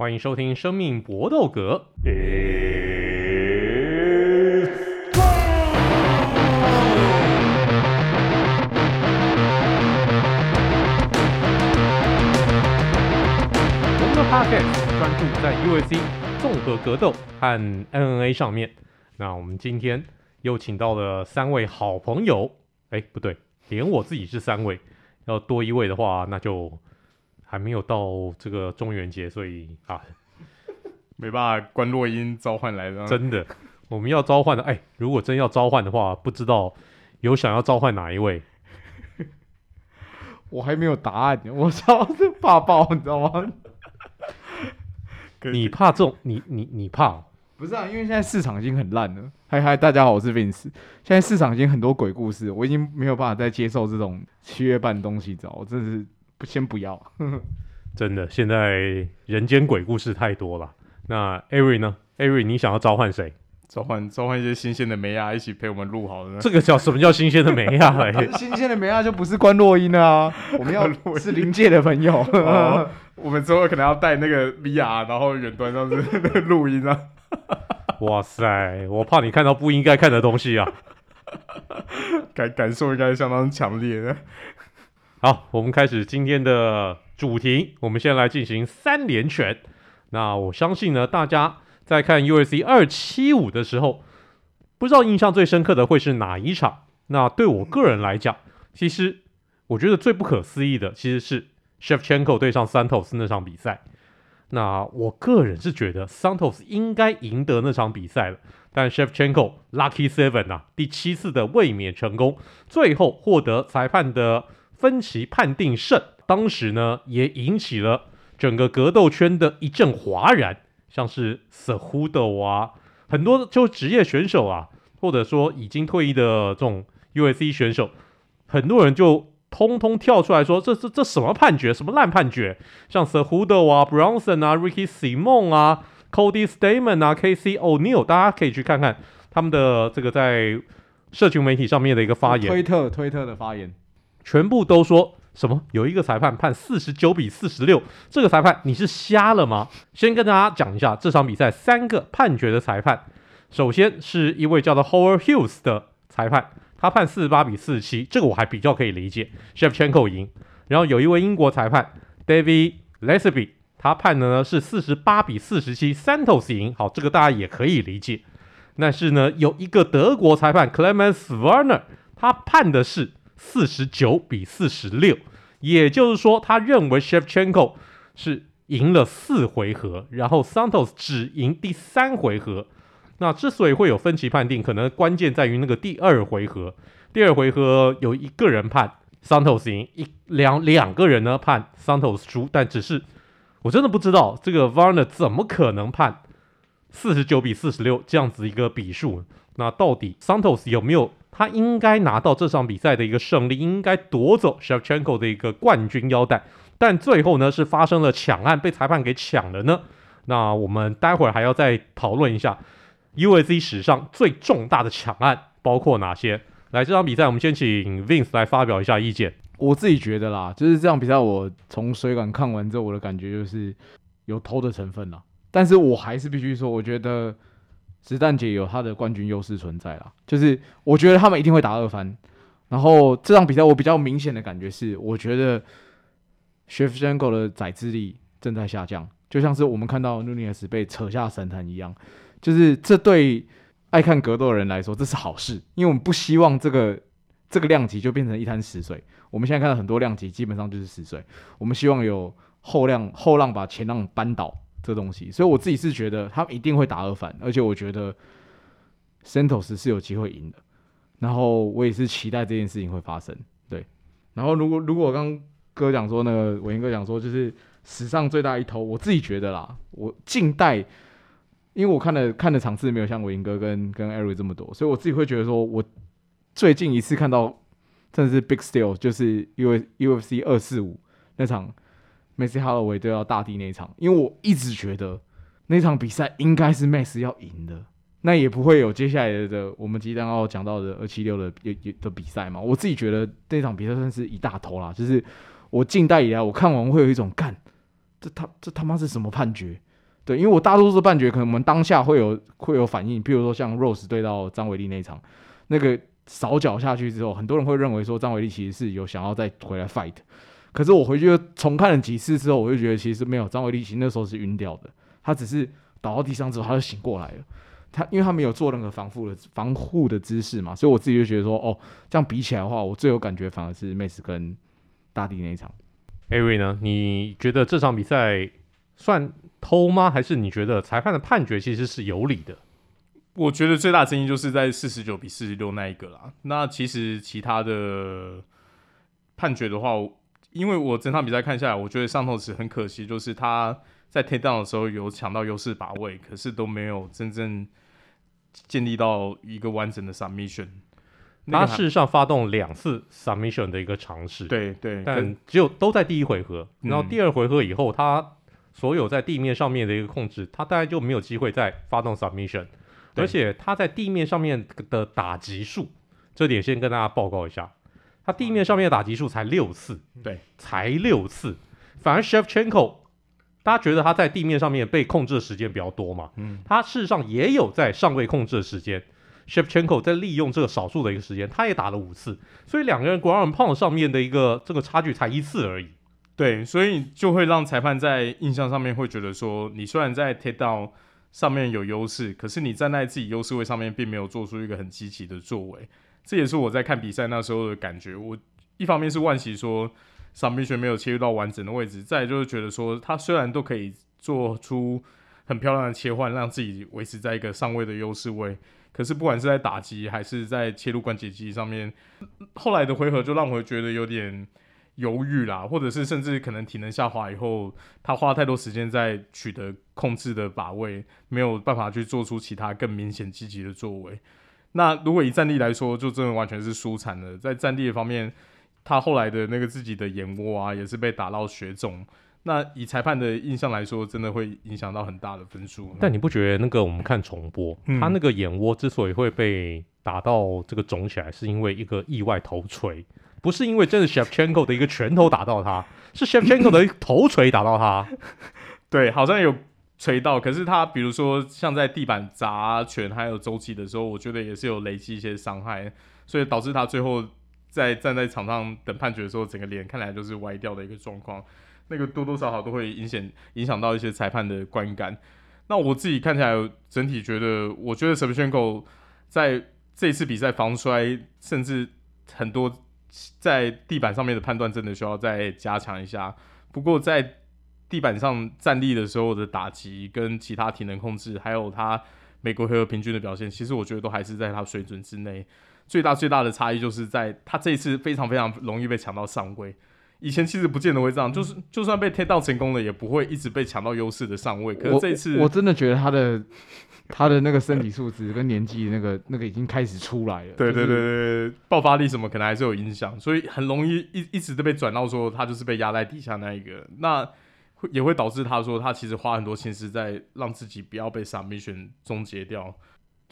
欢迎收听《生命搏斗格》。我们的 Podcast 专注在 UFC 综合格斗和 MMA 上面。那我们今天又请到了三位好朋友。哎，不对，连我自己是三位，要多一位的话，那就。还没有到这个中元节，所以啊，没办法，关洛音召唤来的。真的，我们要召唤的，哎，如果真要召唤的话，不知道有想要召唤哪一位？我还没有答案，我操，这怕爆，你知道吗？你怕这种？你你你怕？不是啊，因为现在市场已经很烂了。嗨嗨，大家好，我是 Vince。现在市场已经很多鬼故事，我已经没有办法再接受这种七月半的东西，知道？我真的是。不，先不要，真的，现在人间鬼故事太多了。那艾瑞呢艾瑞你想要召唤谁？召唤召唤一些新鲜的梅亚一起陪我们录好了。这个叫什么叫新鲜的梅亚？新鲜的梅亚就不是关洛音了啊！我们要是临界的朋友，哦、我们之后可能要带那个 VR，然后远端上是那个录音啊。哇塞，我怕你看到不应该看的东西啊！感感受应该相当强烈的。好，我们开始今天的主题。我们先来进行三连拳。那我相信呢，大家在看 UFC 二七五的时候，不知道印象最深刻的会是哪一场？那对我个人来讲，其实我觉得最不可思议的其实是 Shevchenko 对上 Santos 那场比赛。那我个人是觉得 Santos 应该赢得那场比赛了，但 Shevchenko Lucky Seven 啊，第七次的卫冕成功，最后获得裁判的。分歧判定胜，当时呢也引起了整个格斗圈的一阵哗然，像是 Cejudo 啊，很多就职业选手啊，或者说已经退役的这种 UFC 选手，很多人就通通跳出来说，这这这什么判决，什么烂判决，像 Cejudo 啊 Bronson 啊，Ricky Simon 啊，Cody Stamann 啊，Casey O'Neill，大家可以去看看他们的这个在社群媒体上面的一个发言，推特推特的发言。全部都说什么？有一个裁判判四十九比四十六，这个裁判你是瞎了吗？先跟大家讲一下这场比赛三个判决的裁判。首先是一位叫做 Howard Hughes 的裁判，他判四十八比四十七，这个我还比较可以理解，Shevchenko 赢。然后有一位英国裁判 David Lesby，他判的呢是四十八比四十七，Santos 赢。好，这个大家也可以理解。但是呢，有一个德国裁判 Clemens Werner，他判的是。四十九比四十六，也就是说，他认为 Shevchenko 是赢了四回合，然后 Santos 只赢第三回合。那之所以会有分歧判定，可能关键在于那个第二回合。第二回合有一个人判 Santos 赢，一两两个人呢判 Santos 输。但只是我真的不知道这个 Varner 怎么可能判四十九比四十六这样子一个比数？那到底 Santos 有没有？他应该拿到这场比赛的一个胜利，应该夺走 Shevchenko 的一个冠军腰带，但最后呢是发生了抢案，被裁判给抢了呢。那我们待会儿还要再讨论一下 UFC 史上最重大的抢案包括哪些。来，这场比赛我们先请 Vince 来发表一下意见。我自己觉得啦，就是这场比赛我从水感看完之后，我的感觉就是有偷的成分啦。但是我还是必须说，我觉得。子弹姐有她的冠军优势存在啦，就是我觉得他们一定会打二番。然后这场比赛我比较明显的感觉是，我觉得 Shevchenko 的宰制力正在下降，就像是我们看到 Nunes 被扯下神坛一样。就是这对爱看格斗的人来说，这是好事，因为我们不希望这个这个量级就变成一滩死水。我们现在看到很多量级基本上就是死水，我们希望有后浪后浪把前浪扳倒。这东西，所以我自己是觉得他们一定会打二番，而且我觉得 Santos 是有机会赢的。然后我也是期待这件事情会发生。对，然后如果如果我刚哥讲说那个伟英哥讲说，就是史上最大一头，我自己觉得啦，我近代，因为我看的看的场次没有像伟英哥跟跟 Ari 这么多，所以我自己会觉得说，我最近一次看到真的是 Big Steal，就是 U UFC 二四五那场。Max Holloway 对到大地那一场，因为我一直觉得那场比赛应该是 Max 要赢的，那也不会有接下来的我们即将要讲到的二七六的的比赛嘛。我自己觉得那场比赛算是一大头啦，就是我近代以来我看完会有一种干，这他这他妈是什么判决？对，因为我大多数的判决可能我们当下会有会有反应，譬如说像 Rose 对到张伟丽那一场，那个扫脚下去之后，很多人会认为说张伟丽其实是有想要再回来 fight，可是我回去重看了几次之后，我就觉得其实没有，张伟丽其实那时候是晕掉的，他只是倒到地上之后他就醒过来了，他因为他没有做任何防护的防护的姿势嘛，所以我自己就觉得说，哦，这样比起来的话，我最有感觉反而是 Mace 跟大地那一场。Avery 呢？你觉得这场比赛算偷吗？还是你觉得裁判的判决其实是有理的？我觉得最大争议就是在四十九比四十六那一个啦。那其实其他的判决的话，因为我整场比赛看下来，我觉得上头池很可惜，就是他在 takedown 的时候有抢到优势把位，可是都没有真正建立到一个完整的 submission。他事实上发动两次 submission 的一个尝试，对对，但只有都在第一回合，然后第二回合以后，他所有在地面上面的一个控制，他大概就没有机会再发动 submission，而且他在地面上面的打击数，这点先跟大家报告一下，他地面上面的打击数才六次，对，才六次，反而 Shevchenko，大家觉得他在地面上面被控制的时间比较多嘛？嗯，他事实上也有在上位控制的时间。Shevchenko 在利用这个少数的一个时间，他也打了五次，所以两个人 ground pound 上面的一个这个差距才一次而已。对，所以就会让裁判在印象上面会觉得说，你虽然在 takedown 上面有优势，可是你站在自己优势位上面，并没有做出一个很积极的作为。这也是我在看比赛那时候的感觉。我一方面是惋惜说 submission 没有切入到完整的位置，再就是觉得说他虽然都可以做出很漂亮的切换，让自己维持在一个上位的优势位。可是不管是在打击还是在切入关节机上面，后来的回合就让我觉得有点犹豫啦，或者是甚至可能体能下滑以后，他花太多时间在取得控制的把位，没有办法去做出其他更明显积极的作为。那如果以战力来说，就真的完全是输惨了。在战力的方面，他后来的那个自己的眼窝啊，也是被打到血肿。那以裁判的印象来说，真的会影响到很大的分数。但你不觉得那个我们看重播，嗯、他那个眼窝之所以会被打到这个肿起来，是因为一个意外头锤，不是因为真的 Shevchenko 的一个拳头打到他，是 Shevchenko 的头锤打到他。对，好像有锤到，可是他比如说像在地板砸拳还有周期的时候，我觉得也是有累积一些伤害，所以导致他最后在站在场上等判决的时候，整个脸看来就是歪掉的一个状况。那个多多少少都会影响影响到一些裁判的观感。那我自己看起来，整体觉得，我觉得 Shevchenko 在这次比赛防摔，甚至很多在地板上面的判断，真的需要再加强一下。不过在地板上站立的时候的打击，跟其他体能控制，还有他每回合平均的表现，其实我觉得都还是在他水准之内。最大最大的差异就是在他这一次非常非常容易被抢到上位。以前其实不见得会这样，就是就算被 takedown 成功了，也不会一直被抢到优势的上位。可是这一次，我，我真的觉得他的他的那个身体素质跟年纪那个那个已经开始出来了。对对对对，爆发力什么可能还是有影响，所以很容易一一直都被转到说他就是被压在底下那一个，那会也会导致他说他其实花很多心思在让自己不要被 submission 终结掉。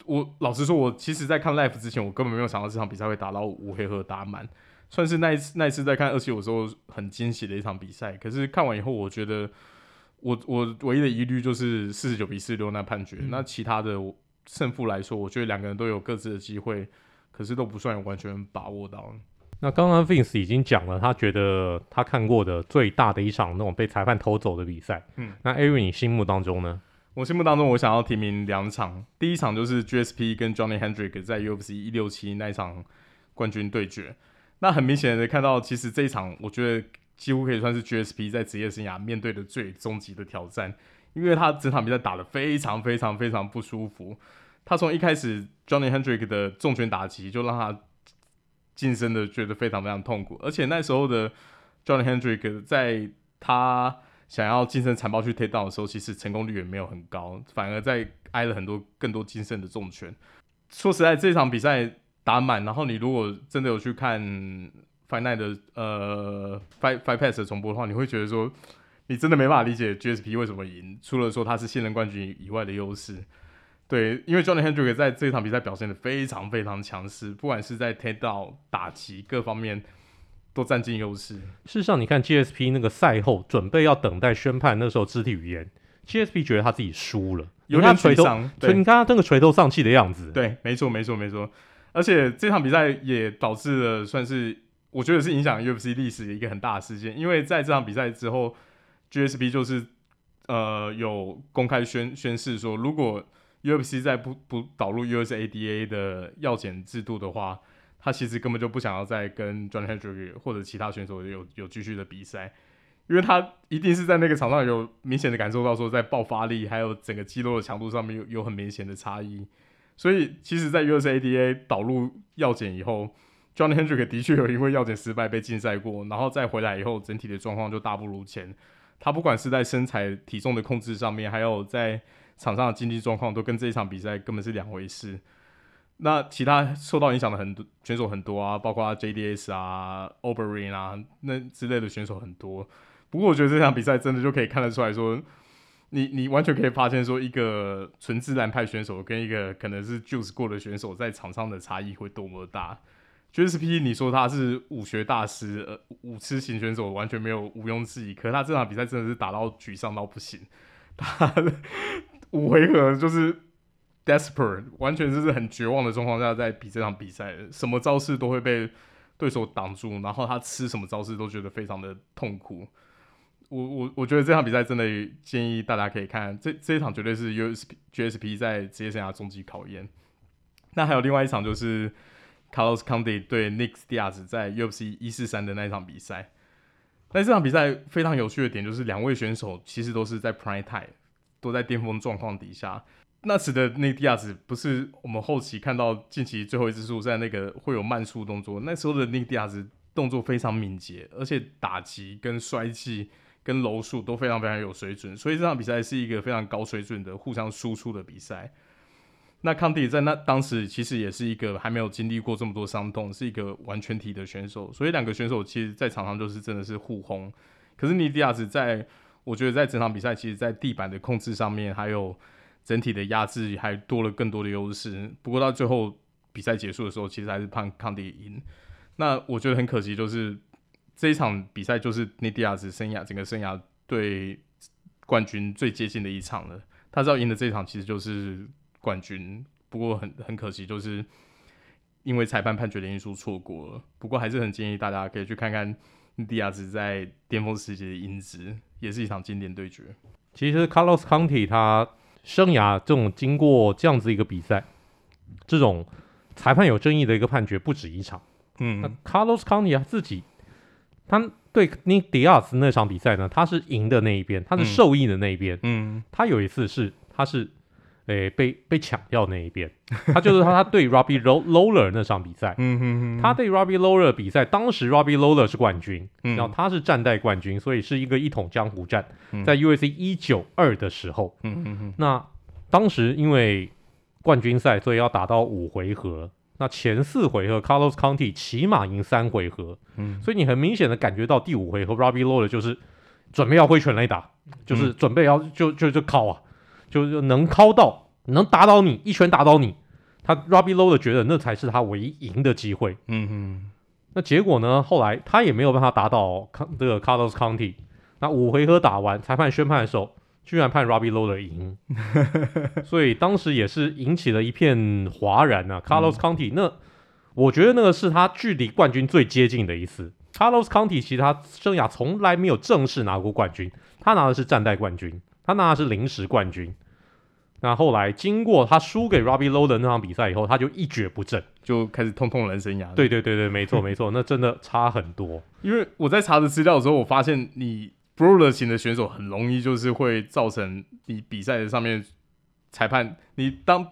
我老实说，我其实在看 Life 之前，我根本没有想到这场比赛会打到五回合打满。算是那一次，那一次在看二七五的时候很惊喜的一场比赛。可是看完以后，我觉得我我唯一的疑虑就是四十九比四十六那判决。嗯、那其他的胜负来说，我觉得两个人都有各自的机会，可是都不算有完全把握到。那刚刚 Vince 已经讲了，他觉得他看过的最大的一场那种被裁判偷走的比赛。嗯，那 Aaron，你心目当中呢？我心目当中，我想要提名两场。第一场就是 GSP 跟 Johnny Hendrick 在 UFC 一六七那一场冠军对决。那很明显的看到，其实这一场我觉得几乎可以算是 GSP 在职业生涯面对的最终极的挑战，因为他整场比赛打得非常非常非常不舒服。他从一开始 Johnny Hendrick 的重拳打击就让他晋升的觉得非常非常痛苦，而且那时候的 John Hendrick 在他想要晋升残暴去 take down 的时候，其实成功率也没有很高，反而在挨了很多更多近身的重拳。说实在，这场比赛。打满，然后你如果真的有去看 FINITE 的呃 Fight Fight Pass 的重播的话，你会觉得说，你真的没办法理解 GSP 为什么赢，除了说他是现任冠军以外的优势。对，因为 Johnny Hendrick 在这场比赛表现的非常非常强势，不管是在 takedown 打击各方面都占尽优势。事实上，你看 GSP 那个赛后准备要等待宣判，那时候肢体语言 GSP 觉得他自己输了，有点垂头，对，你看他那个垂头丧气的样子。对，没错，没错，没错。而且这场比赛也导致了，算是我觉得是影响 UFC 历史的一个很大的事件，因为在这场比赛之后，GSP 就是呃有公开宣宣誓说，如果 UFC 在不不导入 USADA 的药检制度的话，他其实根本就不想要再跟 John Hendrick 或者其他选手有有继续的比赛，因为他一定是在那个场上有明显的感受到说，在爆发力还有整个肌肉的强度上面有有很明显的差异。所以，其实，在 USADA 导入药检以后，John Hendrick 的确有因为药检失败被禁赛过，然后再回来以后，整体的状况就大不如前。他不管是在身材体重的控制上面，还有在场上的经济状况，都跟这一场比赛根本是两回事。那其他受到影响的很多选手很多啊，包括 JDS 啊、Overeem 啊那之类的选手很多。不过，我觉得这场比赛真的就可以看得出来说。你你完全可以发现说，一个纯自然派选手跟一个可能是 Juice 过的选手在场上的差异会多么大。GSP 你说他是武学大师，呃，武痴型选手完全没有毋庸置疑。可是他这场比赛真的是打到沮丧到不行，他五回合就是 desperate，完全就是很绝望的状况下在比这场比赛，什么招式都会被对手挡住，然后他吃什么招式都觉得非常的痛苦。我我我觉得这场比赛真的建议大家可以看，这这一场绝对是 USP GSP 在职业生涯终极考验。那还有另外一场就是 Carlos Conde 对 Nick Diaz 在 UFC 一四三的那一场比赛。那这场比赛非常有趣的点就是两位选手其实都是在 Prime Time，都在巅峰状况底下。那时的 Nick Diaz 不是我们后期看到近期最后一次输在那个会有慢速动作，那时候的 Nick Diaz 动作非常敏捷，而且打击跟摔技。跟柔术都非常非常有水准，所以这场比赛是一个非常高水准的互相输出的比赛。那康迪在那当时其实也是一个还没有经历过这么多伤痛，是一个完全体的选手，所以两个选手其实在场上就是真的是互轰。可是尼迪亚斯在，我觉得在整场比赛，其实在地板的控制上面，还有整体的压制，还多了更多的优势。不过到最后比赛结束的时候，其实还是判康迪赢。那我觉得很可惜，就是。这一场比赛就是内迪亚斯生涯整个生涯对冠军最接近的一场了。他知道赢的这一场其实就是冠军，不过很很可惜，就是因为裁判判决的因素错过了。不过还是很建议大家可以去看看迪亚兹在巅峰时期的英姿，也是一场经典对决。其实 Carlos Condit 他生涯这种经过这样子一个比赛，这种裁判有争议的一个判决不止一场。嗯，那 Carlos Condit 他自己。他对尼迪亚兹那场比赛呢，他是赢的那一边，他是受益的那一边。嗯，他有一次是他是诶、欸、被被抢掉那一边，他就是他他对 Robbie Lawler 那场比赛，他对 Robbie Lawler 比赛，当时 Robbie Lawler 是冠军，嗯、然后他是战代冠军，所以是一个一统江湖战，在 UFC 一九二的时候，那当时因为冠军赛，所以要打到五回合。那前四回合，Carlos Condit 起码赢三回合，嗯，所以你很明显的感觉到第五回合，Robbie Lawler 就是准备要挥拳来打，就是准备要就就就靠啊，就就能敲到，能打倒你一拳打倒你，他 Robbie Lawler 觉得那才是他唯一赢的机会，嗯哼，那结果呢，后来他也没有办法打倒康这个 Carlos Condit，那五回合打完，裁判宣判的时候。居然判 Robbie Lawler 赢，所以当时也是引起了一片哗然啊。Carlos County 那我觉得那个是他距离冠军最接近的一次。Carlos Condit 其实他生涯从来没有正式拿过冠军，他拿的是战代冠军，他拿的是临时冠军。那后来经过他输给 Robbie Lawler 那场比赛以后，他就一蹶不振，就开始痛痛人生涯。对对对对，没错没错，那真的差很多。因为我在查的资料的时候，我发现你。Brawler 型的选手很容易就是会造成你比赛的上面裁判，你当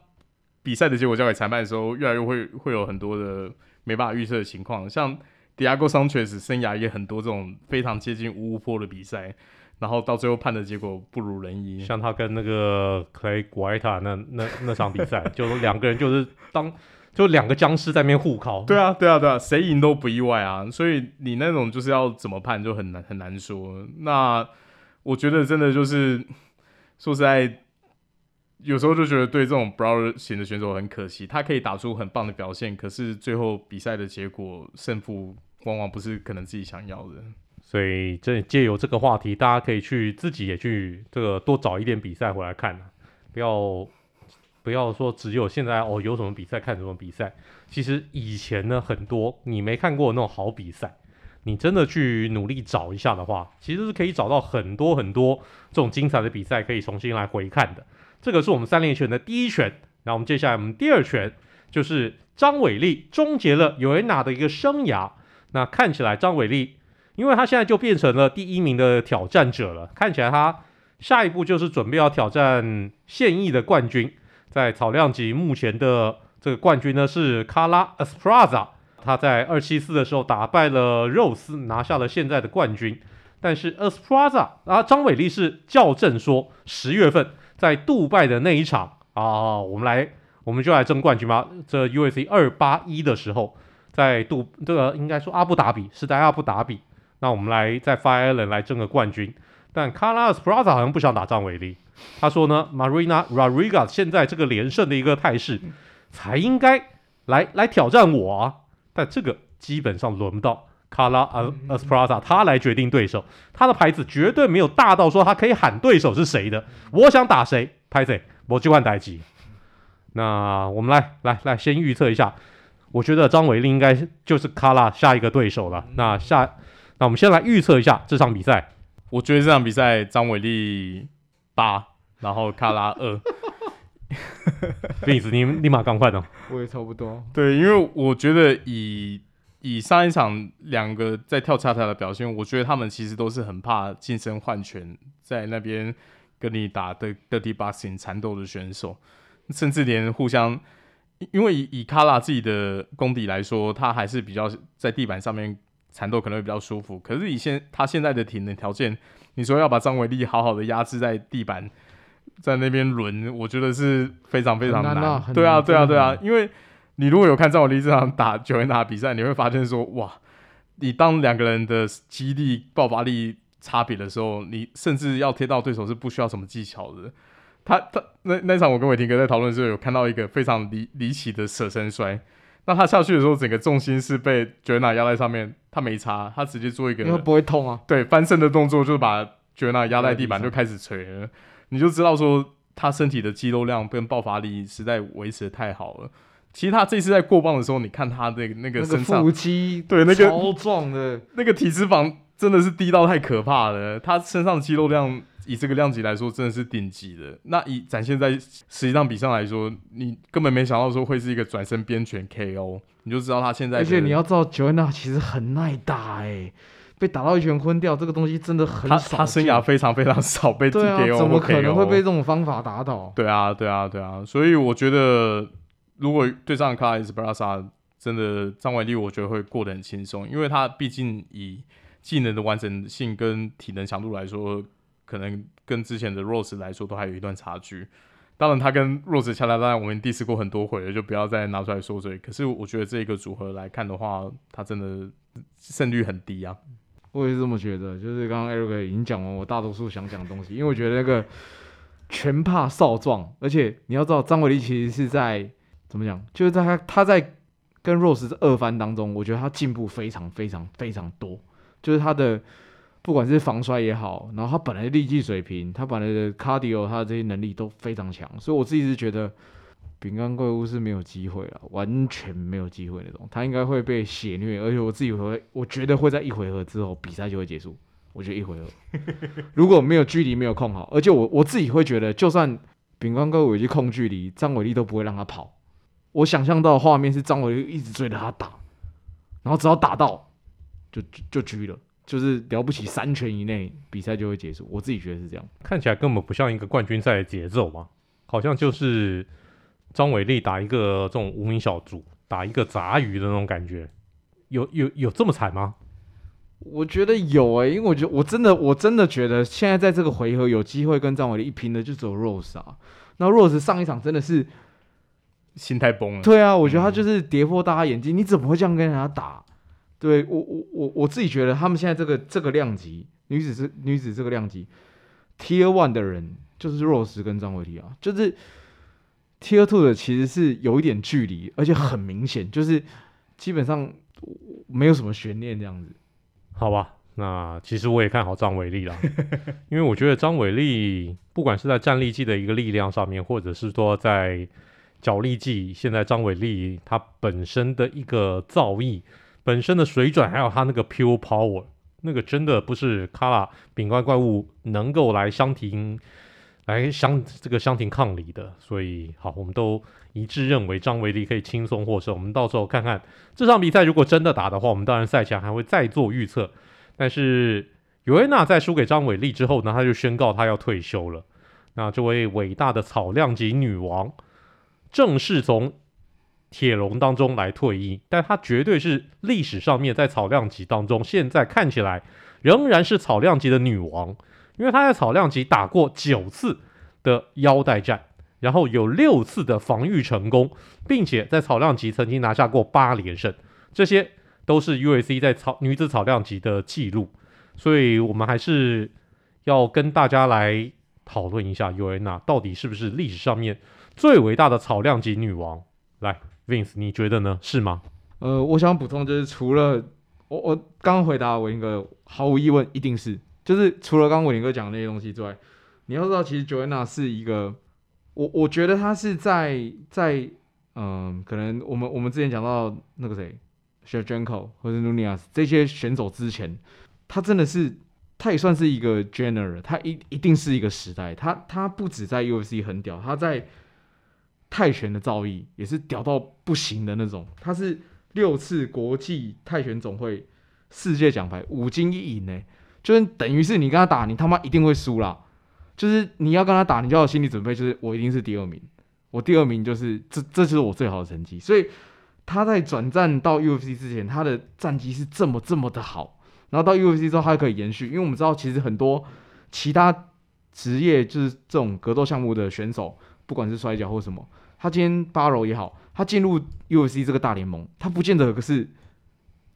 比赛的结果交给裁判的时候，越来越会会有很多的没办法预测的情况。像 Thiago Sanchez 生涯也很多这种非常接近五五波的比赛，然后到最后判的结果不如人意。像他跟那个 Clay Guida 那那那场比赛，就两个人就是当。就两个僵尸在那边互考，对啊，对啊，对啊，谁赢都不意外啊。所以你那种就是要怎么判就很难很难说。那我觉得真的就是说实在，有时候就觉得对这种 Brawler 型的选手很可惜，他可以打出很棒的表现，可是最后比赛的结果胜负往往不是可能自己想要的。所以这借由这个话题，大家可以去自己也去这个多找一点比赛回来看，不要不要说只有现在哦有什么比赛看什么比赛。其实以前呢，很多你没看过那种好比赛，你真的去努力找一下的话，其实是可以找到很多很多这种精彩的比赛可以重新来回看的。这个是我们三连拳的第一拳，那我们接下来我们第二拳就是张伟丽终结了尤安娜的一个生涯。那看起来张伟丽，因为他现在就变成了第一名的挑战者了，看起来他下一步就是准备要挑战现役的冠军。在草量级目前的这个冠军呢是卡拉·埃斯普拉扎，他在二七四的时候打败了 Rose，，拿下了现在的冠军。但是埃斯普拉扎啊，张伟丽是校正说，十月份在杜拜的那一场啊，我们来我们就来争冠军吧。这 UFC 二八一的时候。在杜这个应该说阿布达比是在阿布达比，那我们来在 Fire Island 来争个冠军。但 Carla Esparza 好像不想打张伟丽，他说呢，Marina Rodriguez 现在这个连胜的一个态势，才应该来来挑战我啊。但这个基本上轮不到 Carla Esparza，他来决定对手，他的牌子绝对没有大到说他可以喊对手是谁的。我想打谁，拍谁，我就换代机。那我们来来来先预测一下。我觉得张伟丽应该就是卡拉下一个对手了。那下，那我们先来预测一下这场比赛。我觉得这场比赛张伟丽八，然后卡拉二。Vince，你立马赶快的。我也差不多。对，因为我觉得以以上一场两个在跳恰恰的表现，我觉得他们其实都是很怕近身换拳，在那边跟你打的 dirty boxing 缠斗的选手，甚至连互相。因为以以卡拉自己的功底来说，他还是比较在地板上面缠斗可能会比较舒服。可是以现他现在的体能条件，你说要把张伟丽好好的压制在地板，在那边轮，我觉得是非常非常难。难对啊，对啊，对啊。因为你如果有看张伟丽这场打九元打比赛，你会发现说，哇，你当两个人的肌力爆发力差别的时候，你甚至要贴到对手是不需要什么技巧的。他他那那场我跟伟霆哥在讨论的时候，有看到一个非常离离奇的舍身摔。那他下去的时候，整个重心是被 Joanna 压在上面，他没擦，他直接做一个，因为不会痛啊。对，翻身的动作就是把 Joanna 压在地板就开始捶了，你就知道说他身体的肌肉量跟爆发力实在维持的太好了。其实他这次在过磅的时候，你看他的那个身上腹肌，对那个超壮的，那个体脂肪真的是低到太可怕了，他身上的肌肉量。以这个量级来说，真的是顶级的。那以展现在实际上比上来说，你根本没想到说会是一个转身边拳 KO，你就知道他现在。而且你要知道，Joanna 其实很耐打哎、欸，被打到一拳昏掉，这个东西真的很少。他他生涯非常非常少被 TKO，啊，怎么可能会被这种方法打倒？对啊，对啊，对啊。所以我觉得，如果对上卡拉斯布拉萨，真的张伟丽，我觉得会过得很轻松，因为他毕竟以技能的完整性跟体能强度来说。可能跟之前的 Rose 来说都还有一段差距。当然，他跟 Rose 恰恰当然我们 diss 过很多回了，就不要再拿出来说嘴。可是我觉得这个组合来看的话，他真的胜率很低啊。我也是这么觉得。就是刚刚 Eric 已经讲完我大多数想讲的东西，因为我觉得那个拳怕少壮，而且你要知道张伟丽其实是在怎么讲，就是在他他在跟 Rose 二番当中，我觉得他进步非常非常非常多，就是他的。不管是防摔也好，然后他本来的力技水平，他本来的 cardio，他的这些能力都非常强，所以我自己是觉得饼干怪物是没有机会了，完全没有机会那种，他应该会被血虐，而且我自己会，我觉得会在一回合之后比赛就会结束，我觉得一回合如果没有距离没有控好，而且我我自己会觉得，就算饼干怪物已经控距离，张伟丽都不会让他跑，我想象到的画面是张伟丽一直追着他打，然后只要打到就就狙了。就是了不起，三拳以内比赛就会结束。我自己觉得是这样，看起来根本不像一个冠军赛的节奏嘛，好像就是张伟丽打一个这种无名小卒，打一个杂鱼的那种感觉。有有有这么惨吗？我觉得有诶、欸，因为我觉得我真的我真的觉得现在在这个回合有机会跟张伟丽一拼的就只有 Rose 啊。那 Rose 上一场真的是心态崩了。对啊，我觉得他就是跌破大家眼镜，嗯、你怎么会这样跟人家打？对我我我我自己觉得，他们现在这个这个量级，女子是女子这个量级，Tier One 的人就是 Rose 跟张伟丽啊，就是 Tier Two 的其实是有一点距离，而且很明显，就是基本上没有什么悬念这样子。好吧，那其实我也看好张伟丽啦，因为我觉得张伟丽不管是在站立技的一个力量上面，或者是说在脚力技，现在张伟丽她本身的一个造诣、本身的水准，还有他那个 pure power，那个真的不是卡拉饼干怪物能够来相提来相这个相提抗礼的。所以好，我们都一致认为张伟丽可以轻松获胜。我们到时候看看这场比赛，如果真的打的话，我们当然赛前还会再做预测。但是尤安娜在输给张伟丽之后呢，她就宣告她要退休了。那这位伟大的草量级女王，正式从铁笼当中来退役，但她绝对是历史上面在草量级当中，现在看起来仍然是草量级的女王，因为她在草量级打过九次的腰带战，然后有六次的防御成功，并且在草量级曾经拿下过八连胜，这些。都是 UFC 在草女子草量级的记录，所以我们还是要跟大家来讨论一下尤安娜到底是不是历史上面最伟大的草量级女王？来，Vince，你觉得呢？是吗？呃，我想补充就是，除了我我刚刚回答伟林哥，毫无疑问一定是，就是除了刚刚伟林哥讲的那些东西之外，你要知道，其实 Joanna 是一个，我我觉得她是在在嗯、可能我们我们之前讲到那个谁。Shevchenko 或者 Nunes 这些选手之前，他真的是，他也算是一个 general，他一一定是一个时代。他他不止在 UFC 很屌，他在泰拳的造诣也是屌到不行的那种。他是六次国际泰拳总会世界奖牌，五金一银呢，就是等于是你跟他打，你他妈一定会输啦。就是你要跟他打，你就要有心理准备，就是我一定是第二名，我第二名就是这这就是我最好的成绩，所以。他在转战到 UFC 之前，他的战绩是这么这么的好，然后到 UFC 之后，他可以延续。因为我们知道，其实很多其他职业就是这种格斗项目的选手，不管是摔跤或什么，他今天巴柔也好，他进入 UFC 这个大联盟，他不见得可是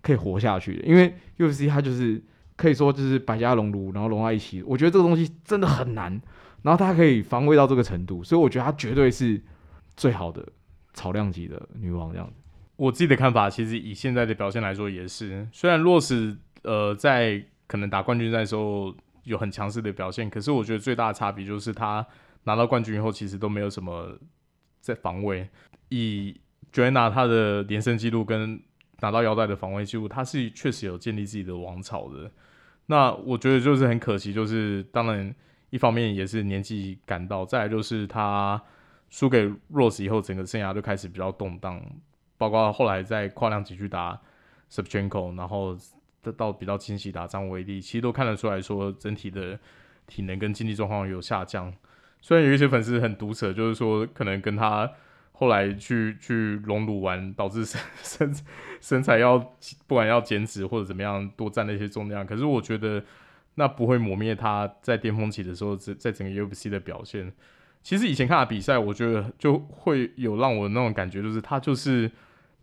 可以活下去的。因为 UFC 他就是可以说就是百家熔炉，然后融在一起。我觉得这个东西真的很难，然后他可以防卫到这个程度，所以我觉得他绝对是最好的草量级的女王这样子。我自己的看法，其实以现在的表现来说，也是虽然洛斯呃在可能打冠军赛的时候有很强势的表现，可是我觉得最大的差别就是他拿到冠军以后，其实都没有什么在防卫。以 Joanna 他的连胜记录跟拿到腰带的防卫记录，他是确实有建立自己的王朝的。那我觉得就是很可惜，就是当然一方面也是年纪赶到，再来就是他输给 Rose 以后，整个生涯就开始比较动荡。包括后来在跨量级去打 Shevchenko，然后到比较清晰打张伟丽，其实都看得出来说整体的体能跟竞技状况有下降。虽然有一些粉丝很毒舌，就是说可能跟他后来去去隆乳完，导致身 身身材要不管要减脂或者怎么样多占了一些重量，可是我觉得那不会磨灭他在巅峰期的时候在在整个 UFC 的表现。其实以前看他比赛，我觉得就会有让我那种感觉，就是他就是。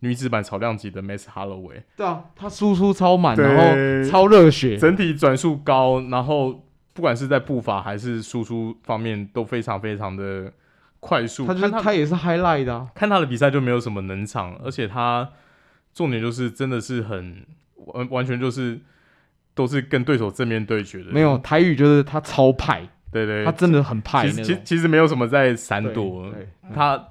女子版草量级的 Max Holloway，对啊，她输出超满，然后超热血，整体转速高，然后不管是在步伐还是输出方面都非常非常的快速。他他，他也是 highlight 的，啊，看他的比赛就没有什么冷场，而且他重点就是真的是很完完全就是都是跟对手正面对决的。没有台语就是他超派，对，对对，他真的很派。其实其实没有什么在闪躲，他。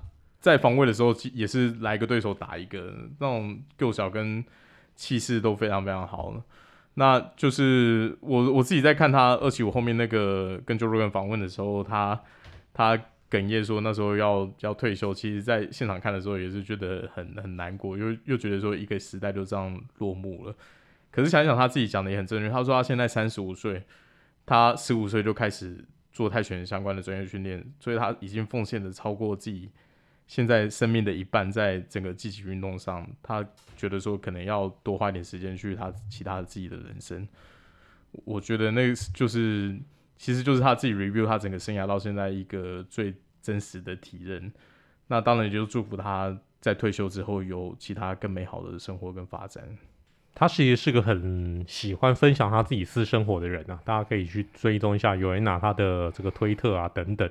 在防卫的时候，也是来一个对手打一个，那种构小跟气势都非常非常好。那就是我我自己在看他二七五后面那个跟 Joe Rogan 访问的时候，他他哽咽说那时候要要退休。其实，在现场看的时候也是觉得很很难过，又又觉得说一个时代就这样落幕了。可是想想他自己讲的也很正确，他说他现在三十五岁，他十五岁就开始做泰拳相关的专业训练，所以他已经奉献的超过自己。现在生命的一半在整个积极运动上，他觉得说可能要多花一点时间去他其他自己的人生。我觉得那个就是，其实就是他自己 review 他整个生涯到现在一个最真实的体认。那当然也就祝福他在退休之后有其他更美好的生活跟发展。他其实是个很喜欢分享他自己私生活的人啊，大家可以去追踪一下尤安娜他的这个推特啊等等。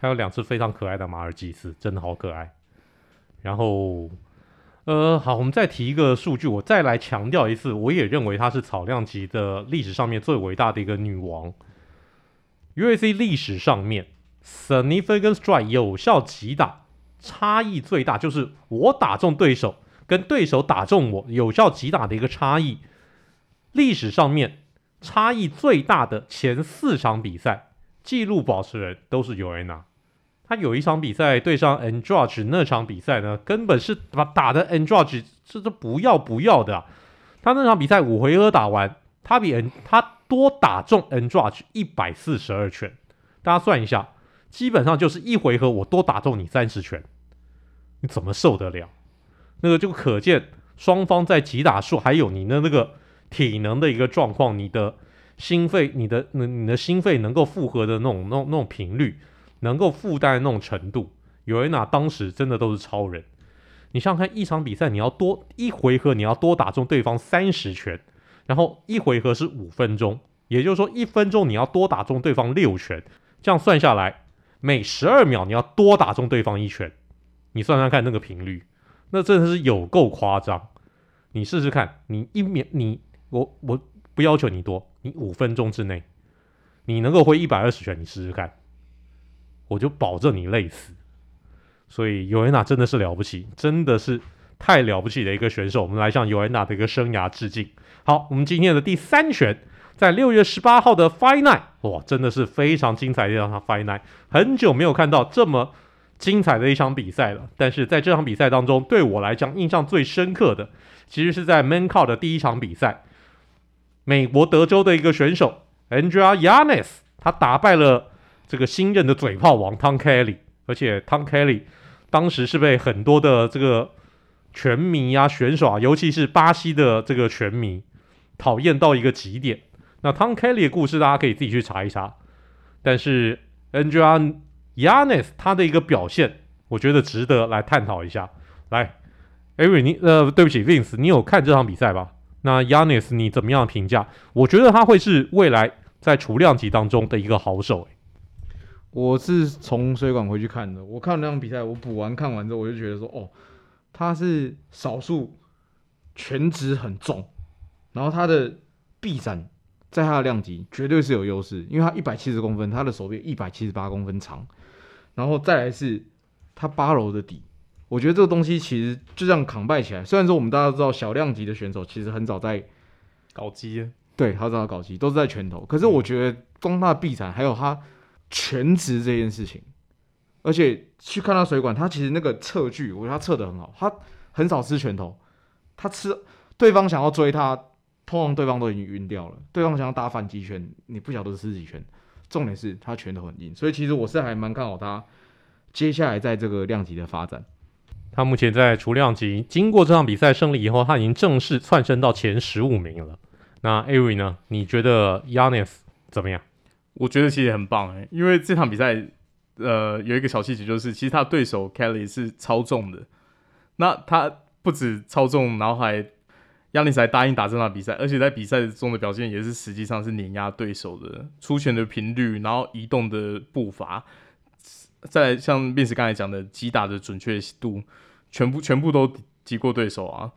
他有两只非常可爱的马尔济斯，真的好可爱。然后，呃，好，我们再提一个数据，我再来强调一次，我也认为她是草量级的历史上面最伟大的一个女王。UAC 历史上面，significant strike 有效击打差异最大，就是我打中对手跟对手打中我有效击打的一个差异。历史上面差异最大的前四场比赛，纪录保持人都是尤安娜。他有一场比赛对上 Andrade 那场比赛呢，根本是把打的 Andrade 这这不要不要的啊。他那场比赛五回合打完，他比 N 他多打中 Andrade 一百四十二拳。大家算一下，基本上就是一回合我多打中你三十拳，你怎么受得了？那个就可见双方在击打数还有你的那个体能的一个状况，你的心肺，你的那你的心肺能够负荷的那种那种那种频率。能够负担的那种程度，尤安娜当时真的都是超人。你想想看，一场比赛你要多一回合，你要多打中对方三十拳，然后一回合是五分钟，也就是说一分钟你要多打中对方六拳，这样算下来，每十二秒你要多打中对方一拳。你算算看那个频率，那真的是有够夸张。你试试看，你一秒你我我不要求你多，你五分钟之内你能够挥一百二十拳，你试试看。我就保证你累死，所以尤安娜真的是了不起，真的是太了不起的一个选手。我们来向尤安娜的一个生涯致敬。好，我们今天的第三拳，在六月十八号的 Fight Night，哇，真的是非常精彩的一场 Fight Night，很久没有看到这么精彩的一场比赛了。但是在这场比赛当中，对我来讲印象最深刻的，其实是在 Main Card 的第一场比赛，美国德州的一个选手 Andrea Yanes，他打败了。这个新任的嘴炮王 Tom Kelly，而且 Tom Kelly 当时是被很多的这个拳迷啊、选手啊，尤其是巴西的这个拳迷讨厌到一个极点。那 Tom Kelly 的故事大家可以自己去查一查。但是 Andrea Yanes 他的一个表现，我觉得值得来探讨一下。来，Avery 你呃，对不起，Vince，你有看这场比赛吧？那 Yanis 你怎么样评价？我觉得他会是未来在储量级当中的一个好手。我是从水管回去看的，我看了那场比赛，我补完看完之后，我就觉得说，哦，他是少数全职很重，然后他的臂展在他的量级绝对是有优势，因为他一百七十公分，他的手臂一百七十八公分长，然后再来是他八楼的底，我觉得这个东西其实就这样扛拜起来。虽然说我们大家都知道小量级的选手其实很早在搞基，对，很早搞基都是在拳头，可是我觉得光他的臂展还有他。全职这件事情，而且去看他水管，他其实那个测距，我觉得他测得很好。他很少吃拳头，他吃对方想要追他，通常对方都已经晕掉了。对方想要打反击拳，你不晓得吃几拳。重点是他拳头很硬，所以其实我是还蛮看好他接下来在这个量级的发展。他目前在除量级，经过这场比赛胜利以后，他已经正式窜升到前十五名了。那 Avery 呢？你觉得 Yanis 怎么样？我觉得其实很棒哎，因为这场比赛，呃，有一个小细节就是，其实他对手 Kelly 是超重的。那他不止超重，然后还亚尼斯还答应打这场比赛，而且在比赛中的表现也是实际上是碾压对手的，出拳的频率，然后移动的步伐，再来像 Vince 刚才讲的击打的准确度，全部全部都击过对手啊。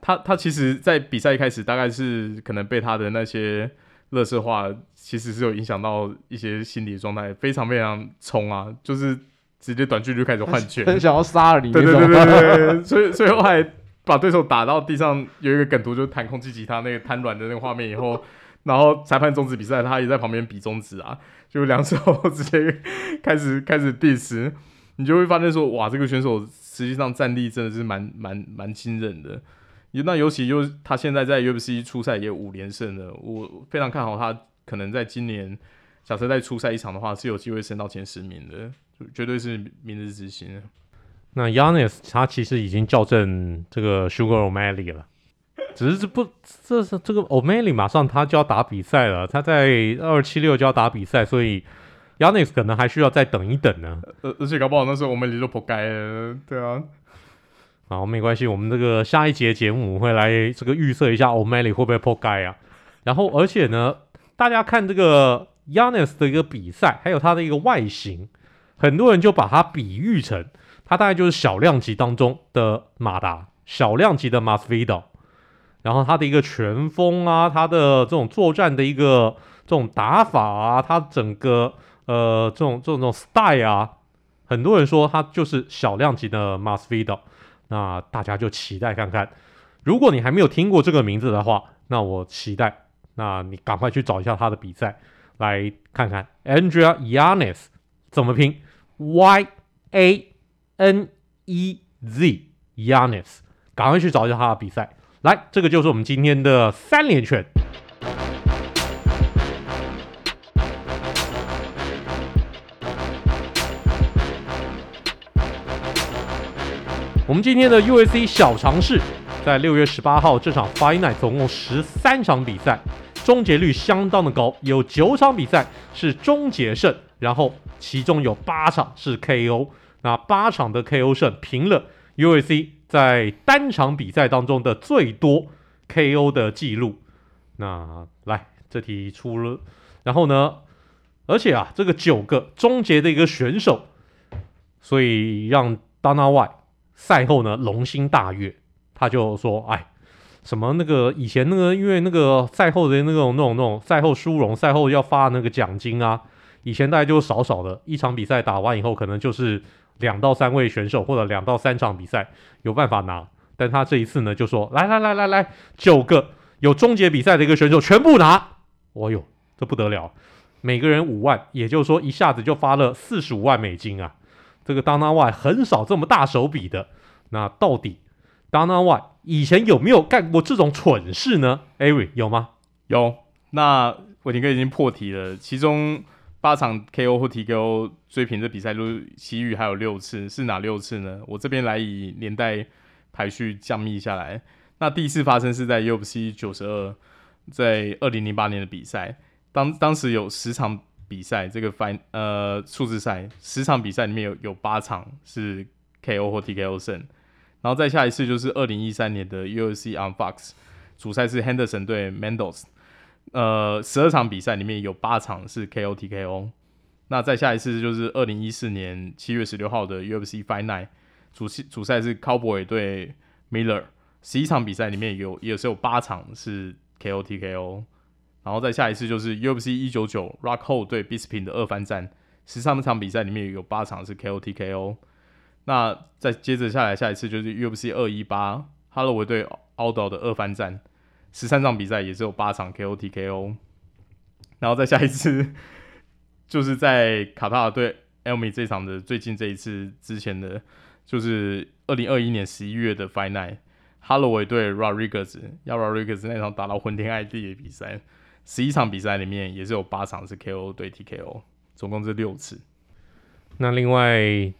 他他其实，在比赛一开始，大概是可能被他的那些。乐色话其实是有影响到一些心理状态，非常非常冲啊，就是直接短距离就开始换拳，很想要杀了你。对对对对对，所以所以后来把对手打到地上，有一个梗图，就弹空气吉他那个瘫软的那个画面以后，然后裁判终止比赛，他也在旁边比中指啊，就两手 直接开始开始 diss，你就会发现说，哇，这个选手实际上战力真的是蛮蛮蛮惊人的。那尤其就是他现在在 UFC 出赛也五连胜了，我非常看好他可能在今年，假设再出赛一场的话，是有机会升到前十名的，绝对是明日之星。那 Yanis 他其实已经校正这个 Sugar O'Malley 了，只是这不，这是这个 O'Malley 马上他就要打比赛了，他在二七六就要打比赛，所以 Yanez 可能还需要再等一等呢。而而且搞不好那时候 O'Malley 就扑街了，对啊。好，没关系，我们这个下一节节目会来这个预测一下 O'Malley 会不会破盖啊？然后，而且呢，大家看这个 Yanez 的一个比赛，还有他的一个外形，很多人就把它比喻成他大概就是小量级当中的马达，小量级的 Masvidal，然后他的一个拳风啊，他的这种作战的一个这种打法啊，他整个呃这种这种这种 style 啊，很多人说他就是小量级的 m a s v i d a 那大家就期待看看。如果你还没有听过这个名字的话，那我期待，那你赶快去找一下他的比赛来看看。Andrea Yanis 怎么拼？Y A N E Z Yanez，赶快去找一下他的比赛。来，这个就是我们今天的三连拳。我们今天的 UFC 小尝试。在六月十八号这场 Final，总共十三场比赛，终结率相当的高，有九场比赛是终结胜，然后其中有八场是 KO，那八场的 KO 胜平了 UFC 在单场比赛当中的最多 KO 的记录。那来这题出了，然后呢，而且啊这个九个终结的一个选手，所以让 Dana w 赛后呢龙心大悦。他就说：“哎，什么那个以前那个，因为那个赛后的那种、那种、那种赛后殊荣，赛后要发那个奖金啊，以前大概就少少的，一场比赛打完以后，可能就是两到三位选手或者两到三场比赛有办法拿。但他这一次呢，就说来来来来来，九个有终结比赛的一个选手全部拿。哦哟，这不得了，每个人五万，也就是说一下子就发了四十五万美金啊！这个 Dana White 很少这么大手笔的。那到底？” Dana White 以前有没有干过这种蠢事呢？Avery 有吗？有。那伟霆哥已经破题了，其中八场 KO 或 TKO 追平的比赛都其余还有六次，是哪六次呢？我这边来以年代排序降密下来。那第一次发生是在 UFC 九十二，在二零零八年的比赛，当当时有十场比赛，这个 Fight 呃数字赛，十场比赛里面有有八场是 KO 或 TKO 胜。然后再下一次就是二零一三年的 UFC on Fox，主赛是 Henderson 对 Mendes，呃，十二场比赛里面有八场是 KO TKO。那再下一次就是二零一四年七月十六号的 UFC Fight Night，主主赛是 Cowboy 对 Miller，十一场比赛里面有也是有八场是 KO TKO。然后再下一次就是 UFC 一九九 Rockhold 对 Bisping 的二番战，十三场比赛里面有八场是 KO TKO。那再接着下来，下一次就是 UFC 二一八哈罗维对 Odo 的二番战，十三场比赛也是有八场 KO TKO，然后再下一次就是在卡塔尔对 Elmi 这场的最近这一次之前的，就是二零二一年十一月的维对 Rodriguez，要 Rodriguez 那场打到昏天暗地的比赛，十一场比赛里面也是有八场是 KO 对 TKO，总共是六次。那另外。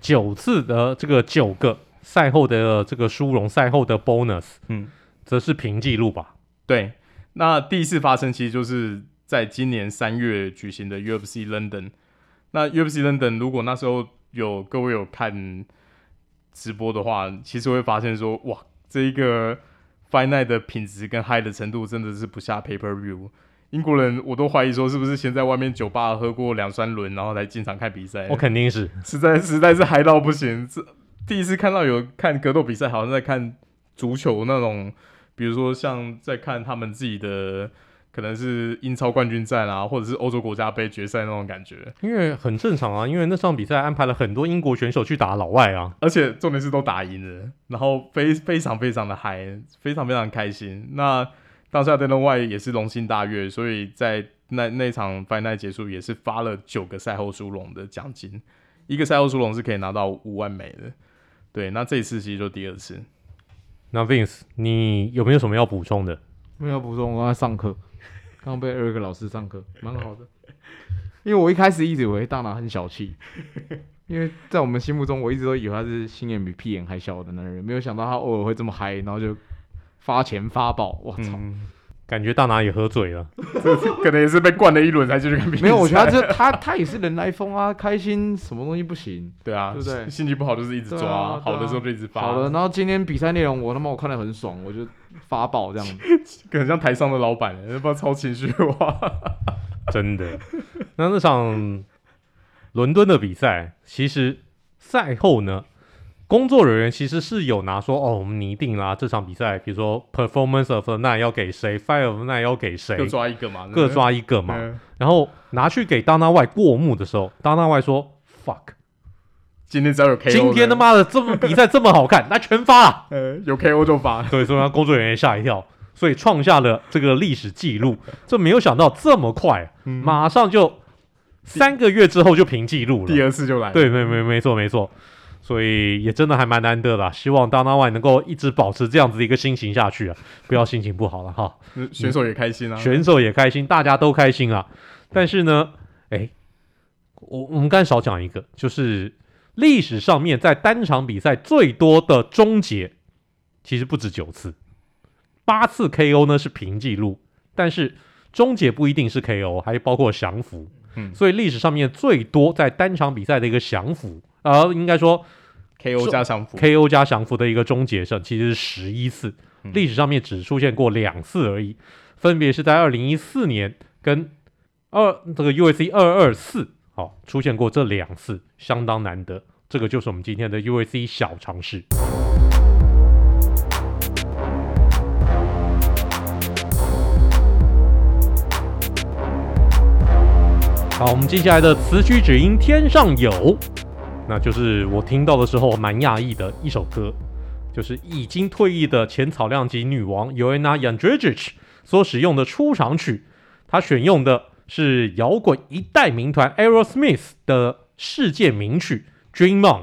九次的这个九个赛后的这个殊荣，赛后的 bonus，嗯，则是平记录吧？对，那第一次发生其实就是在今年三月举行的 UFC London。那 UFC London 如果那时候有各位有看直播的话，其实会发现说，哇，这一个 Night 的品质跟嗨的程度真的是不下 Pay Per View。英国人我都怀疑说是不是先在外面酒吧喝过两三轮，然后来进场看比赛。我肯定是，实在实在是嗨到不行。这第一次看到有看格斗比赛，好像在看足球那种，比如说像在看他们自己的，可能是英超冠军战啊，或者是欧洲国家杯决赛那种感觉。因为很正常啊，因为那场比赛安排了很多英国选手去打老外啊，而且重点是都打赢了，然后非非常非常的嗨，非常非常开心。那当下 Dana White 也是龙心大悦，所以在那那场 Night 结束也是发了九个赛后殊荣的奖金，一个赛后殊荣是可以拿到五万美的。对，那这一次其实就第二次。那 Vince，你有没有什么要补充的？没有补充，我刚才上课，刚被 Eric 老师上课，蛮好的。因为我一开始一直以为大拿很小气，因为在我们心目中，我一直都以为他是心眼比屁眼还小的男人，没有想到他偶尔会这么嗨，然后就。发钱发爆，我操、嗯！感觉大拿也喝醉了，可能也是被灌了一轮才继续看比赛。没有，我觉得他 他他也是人来疯啊，开心什么东西不行？对啊，对不对？心情不好就是一直抓，好的时候就一直发。好了，然后今天比赛内容我他妈我看得很爽，我就发爆这样子，很像台上的老板，不知道超情绪化，真的。那那场伦敦的比赛，其实赛后呢？工作人员其实是有拿说哦，我们拟定啦这场比赛，比如说 performance of the night 要给谁，fire of the night 要给谁，各抓一个嘛，各抓一个嘛。嗯、然后拿去给 Dana White 过目的时候，Dana White 说 fuck，今天只要有 KO，今天他妈的这么比赛这么好看，那全发了，呃，有 KO 就发。对，所以让工作人员吓一跳，所以创下了这个历史记录。这没有想到这么快，嗯、马上就三个月之后就平记录了，第二次就来了。对，没没没错没错。所以也真的还蛮难得的，希望 Dana White 能够一直保持这样子的一个心情下去啊，不要心情不好了哈。选手也开心啊，选手也开心，大家都开心啊。但是呢，哎，我我们刚才少讲一个，就是历史上面在单场比赛最多的终结，其实不止九次，八次 KO 呢是平记录，但是终结不一定是 KO，还包括降服。嗯，所以历史上面最多在单场比赛的一个降服，呃，应该说。K.O. 加降服，K.O. 加降服的一个终结胜，其实是十一次，嗯、历史上面只出现过两次而已，分别是在二零一四年跟二这个 UFC 二二四，好出现过这两次，相当难得。这个就是我们今天的 UFC 小尝试。好，我们接下来的词曲只应天上有。那就是我听到的时候蛮讶异的一首歌，就是已经退役的前草量级女王 y o a n a y a n d r i d i c 所使用的出场曲，她选用的是摇滚一代名团 Aerosmith 的世界名曲《Dream On》。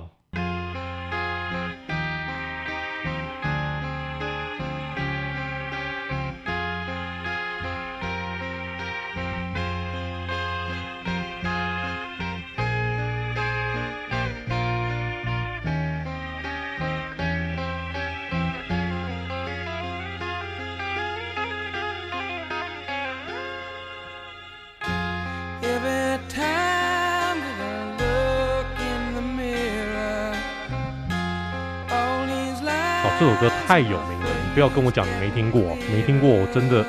歌太有名了，你不要跟我讲你没听过，没听过，我真的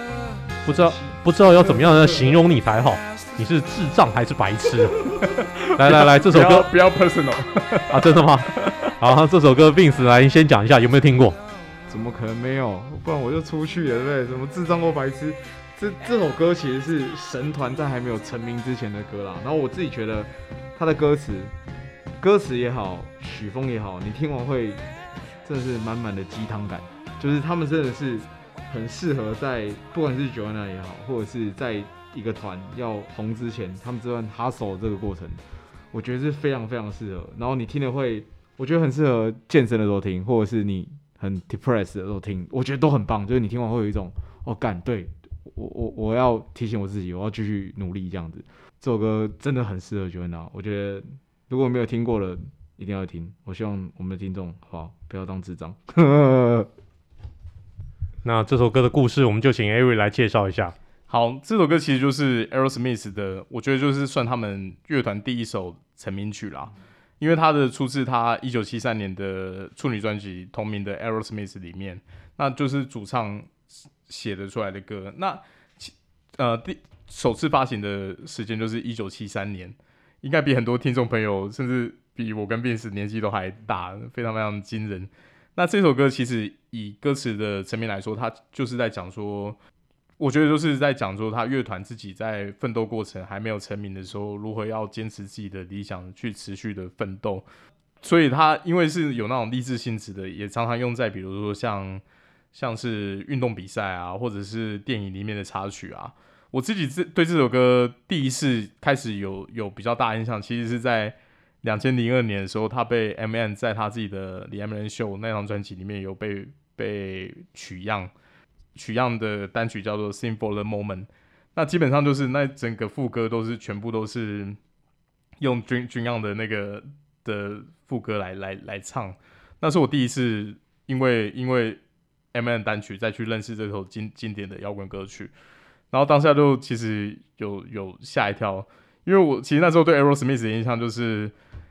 不知道不知道要怎么样的形容你才好。你是智障还是白痴？来来来，这首歌不要，personal 啊，真的吗？好，这首歌 Vince 来你先讲一下，有没有听过？怎么可能没有？不然我就出去了，对不对？什么智障或白痴？这这首歌其实是神团在还没有成名之前的歌啦。然后我自己觉得他的歌词，歌词也好，曲风也好，你听完会。真的是满满的鸡汤感，就是他们真的是很适合在不管是 Joanna 也好，或者是在一个团要红之前，他们这段 hustle 这个过程，我觉得是非常非常适合。然后你听了会，我觉得很适合健身的时候听，或者是你很 depressed 的时候听，我觉得都很棒。就是你听完会有一种哦，干，对我我我要提醒我自己，我要继续努力这样子。这首歌真的很适合 Joanna，我觉得如果没有听过的。一定要听，我希望我们的听众好不要当智障。那这首歌的故事，我们就请 Ari 来介绍一下。好，这首歌其实就是 Aerosmith 的，我觉得就是算他们乐团第一首成名曲啦，因为它的出自他一九七三年的处女专辑同名的 Aerosmith 里面，那就是主唱写的出来的歌。那呃，第首次发行的时间就是一九七三年，应该比很多听众朋友甚至。比我跟 Vince 年纪都还大，非常非常惊人。那这首歌其实以歌词的层面来说，它就是在讲说，我觉得就是在讲说，他乐团自己在奋斗过程还没有成名的时候，如何要坚持自己的理想，去持续的奋斗。所以它因为是有那种励志性质的，也常常用在比如说像像是运动比赛啊，或者是电影里面的插曲啊。我自己这对这首歌第一次开始有有比较大印象，其实是在。两千零二年的时候，他被 M&M 在他自己的《The M&M Show》那张专辑里面有被被取样，取样的单曲叫做《Sing for the Moment》。那基本上就是那整个副歌都是全部都是用军军样的那个的副歌来来来唱。那是我第一次因为因为 M&M 单曲再去认识这首经经典的摇滚歌曲，然后当下就其实有有吓一跳，因为我其实那时候对 Aerosmith 的印象就是。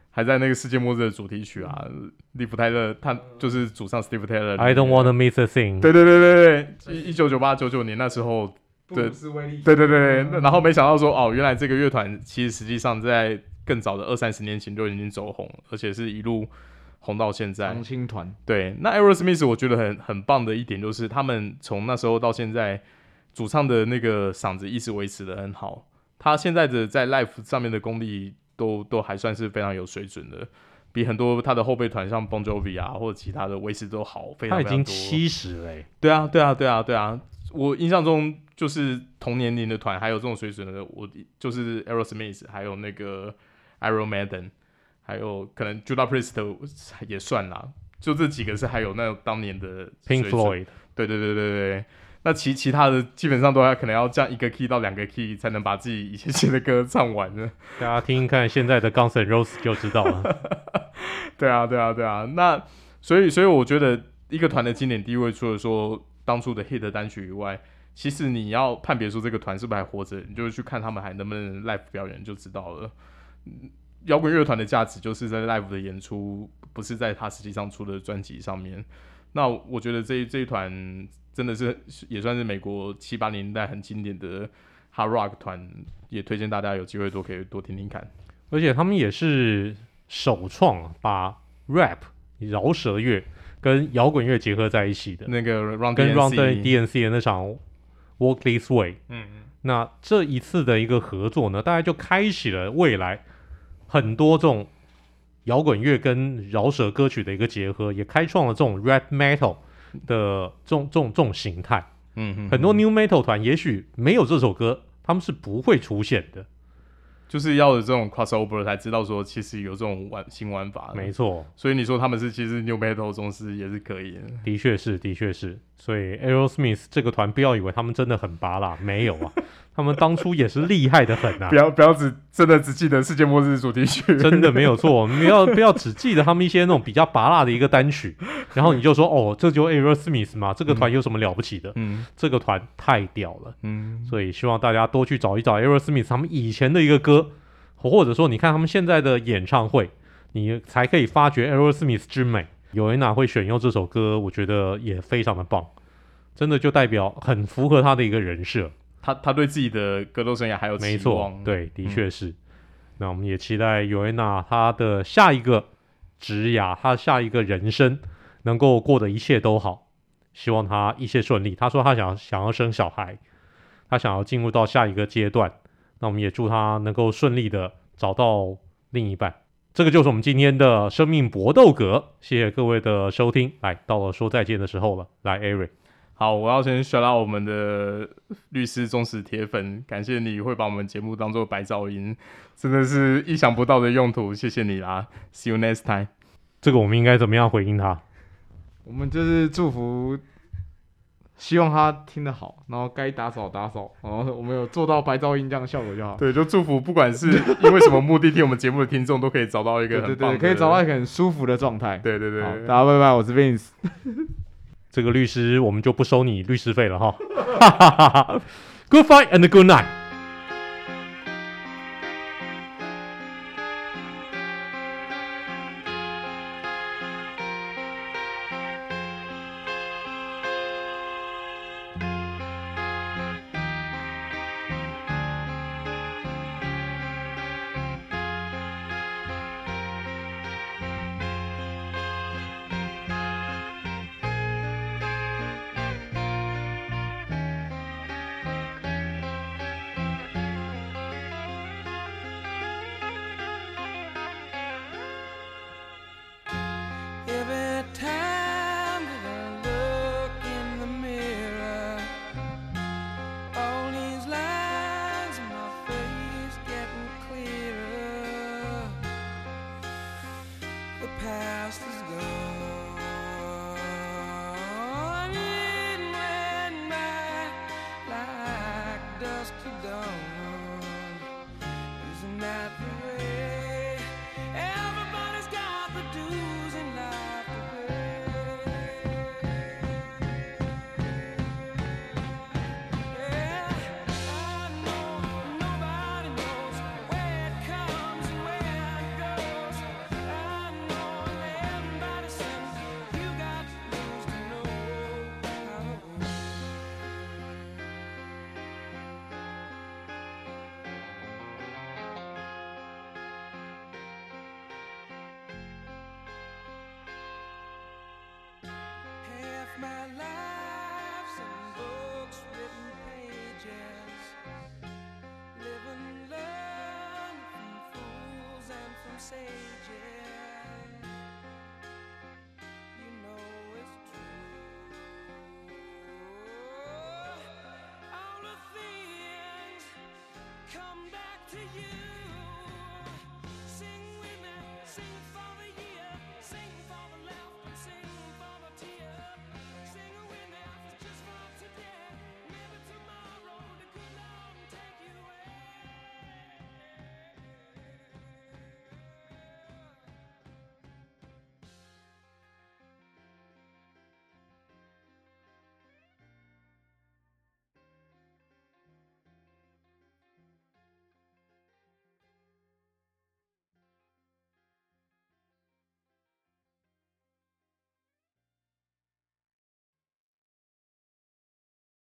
还在那个世界末日的主题曲啊，利弗泰勒他就是主唱 Steve Taylor。I don't wanna miss a thing。对对对对对，一一九九八九九年那时候，对对对对，然后没想到说哦，原来这个乐团其实实际上在更早的二三十年前就已经走红，而且是一路红到现在。长青团对，那 Aerosmith 我觉得很很棒的一点就是，他们从那时候到现在，主唱的那个嗓子一直维持的很好。他现在的在 life 上面的功力都都还算是非常有水准的，比很多他的后辈团像 Bon Jovi 啊或者其他的维持都好非常非常多。他已经七十嘞。对啊，对啊，对啊，对啊。我印象中就是同年龄的团还有这种水准的，我就是 Aerosmith，还有那个 Iron Maiden，还有可能 Judas Priest 也算啦。就这几个是还有那种当年的 Pink Floyd。对对对对对。那其其他的基本上都要可能要降一个 key 到两个 key 才能把自己以前写的歌唱完呢。大家听听看现在的 Guns N' Roses 就知道了。对啊，对啊，对啊。那所以所以我觉得一个团的经典地位，除了说当初的 hit 单曲以外，其实你要判别出这个团是不是还活着，你就去看他们还能不能 live 表演就知道了。摇滚乐团的价值就是在 live 的演出，不是在他实际上出的专辑上面。那我觉得这这一团真的是也算是美国七八年代很经典的 hard rock 团，也推荐大家有机会多可以多听听看。而且他们也是首创把 rap 饶舌乐跟摇滚乐结合在一起的。那个 Run 跟 Run DMC 的那场 Walk This Way，嗯嗯，那这一次的一个合作呢，大概就开启了未来很多这种。摇滚乐跟饶舌歌曲的一个结合，也开创了这种 rap metal 的这种这种这种形态。嗯哼，很多 new metal 团也许没有这首歌，他们是不会出现的。就是要有这种 crossover 才知道说，其实有这种玩新玩法。没错，所以你说他们是其实 new metal 宗师也是可以的。的确是，的确是。所以 Aerosmith 这个团，不要以为他们真的很拔辣，没有啊。他们当初也是厉害的很啊！不要不要只真的只记得世界末日主题曲，真的没有错。不要不要只记得他们一些那种比较拔辣的一个单曲，然后你就说哦，这就 Aerosmith 嘛，这个团有什么了不起的？嗯，这个团太屌了。嗯，所以希望大家多去找一找 Aerosmith 他们以前的一个歌，或者说你看他们现在的演唱会，你才可以发掘 Aerosmith 之美。有人哪会选用这首歌？我觉得也非常的棒，真的就代表很符合他的一个人设。他他对自己的格斗生涯还有没错，对，的确是。嗯、那我们也期待尤安娜她的下一个职涯，她下一个人生能够过得一切都好，希望她一切顺利。她说她想想要生小孩，她想要进入到下一个阶段。那我们也祝她能够顺利的找到另一半。这个就是我们今天的生命搏斗格，谢谢各位的收听。来到了说再见的时候了，来，Eric。好，我要先 shout out 我们的律师忠实铁粉，感谢你会把我们节目当做白噪音，真的是意想不到的用途，谢谢你啦，See you next time。这个我们应该怎么样回应他？我们就是祝福，希望他听得好，然后该打扫打扫，然后我们有做到白噪音这样的效果就好。对，就祝福，不管是因为什么目的听我们节目的听众，都可以找到一个很棒的，对对对，可以找到一个很舒服的状态。对对对，大家拜拜，我是 Vince。这个律师，我们就不收你律师费了哈。Good fight and good night。my life's in books written pages, living learn from fools and from sages. You know it's true. All the things come back to you. Sing with me, sing.